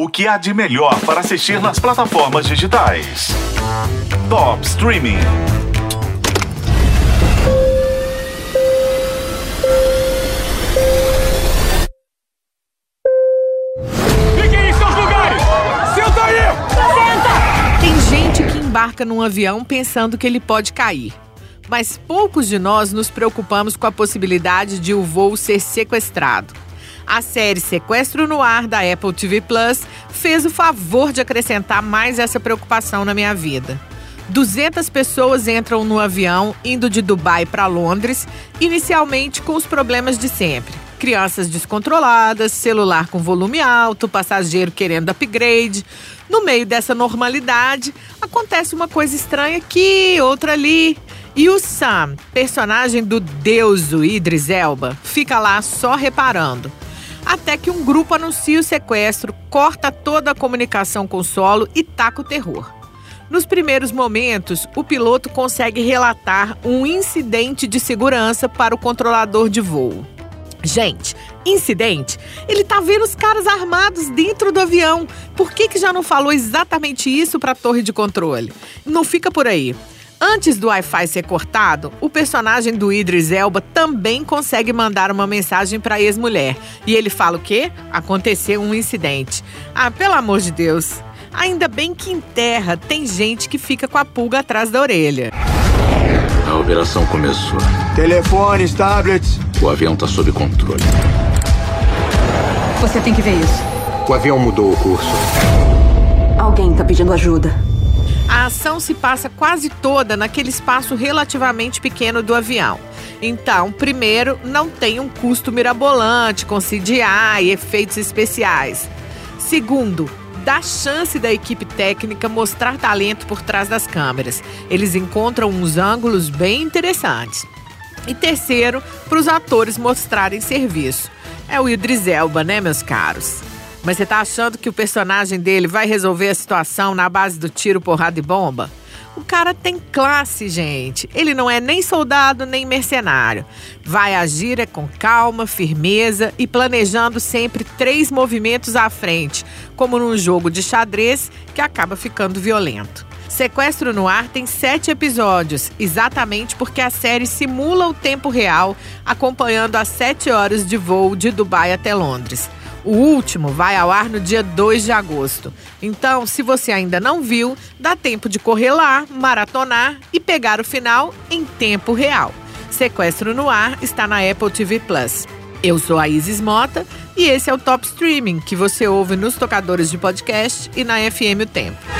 O que há de melhor para assistir nas plataformas digitais? Top Streaming. Fiquem em seus lugares! Senta aí! Tem gente que embarca num avião pensando que ele pode cair. Mas poucos de nós nos preocupamos com a possibilidade de o voo ser sequestrado. A série Sequestro no Ar da Apple TV Plus fez o favor de acrescentar mais essa preocupação na minha vida. 200 pessoas entram no avião indo de Dubai para Londres, inicialmente com os problemas de sempre. Crianças descontroladas, celular com volume alto, passageiro querendo upgrade. No meio dessa normalidade, acontece uma coisa estranha aqui, outra ali. E o Sam, personagem do deuso Idris Elba, fica lá só reparando. Até que um grupo anuncia o sequestro, corta toda a comunicação com o solo e taca o terror. Nos primeiros momentos, o piloto consegue relatar um incidente de segurança para o controlador de voo. Gente, incidente? Ele tá vendo os caras armados dentro do avião. Por que, que já não falou exatamente isso para a torre de controle? Não fica por aí. Antes do Wi-Fi ser cortado, o personagem do Idris Elba também consegue mandar uma mensagem para a ex-mulher. E ele fala o quê? Aconteceu um incidente. Ah, pelo amor de Deus. Ainda bem que em terra tem gente que fica com a pulga atrás da orelha. A operação começou. Telefones, tablets. O avião está sob controle. Você tem que ver isso. O avião mudou o curso. Alguém tá pedindo ajuda. A ação se passa quase toda naquele espaço relativamente pequeno do avião. Então, primeiro, não tem um custo mirabolante com CGI e efeitos especiais. Segundo, dá chance da equipe técnica mostrar talento por trás das câmeras. Eles encontram uns ângulos bem interessantes. E terceiro, para os atores mostrarem serviço. É o Idris Elba, né, meus caros? Mas você tá achando que o personagem dele vai resolver a situação na base do tiro, porrada e bomba? O cara tem classe, gente. Ele não é nem soldado nem mercenário. Vai agir é com calma, firmeza e planejando sempre três movimentos à frente, como num jogo de xadrez que acaba ficando violento. Sequestro no Ar tem sete episódios, exatamente porque a série simula o tempo real, acompanhando as sete horas de voo de Dubai até Londres. O último vai ao ar no dia 2 de agosto. Então, se você ainda não viu, dá tempo de correr lá, maratonar e pegar o final em tempo real. Sequestro no Ar está na Apple TV Plus. Eu sou a Isis Mota e esse é o Top Streaming que você ouve nos tocadores de podcast e na FM O Tempo.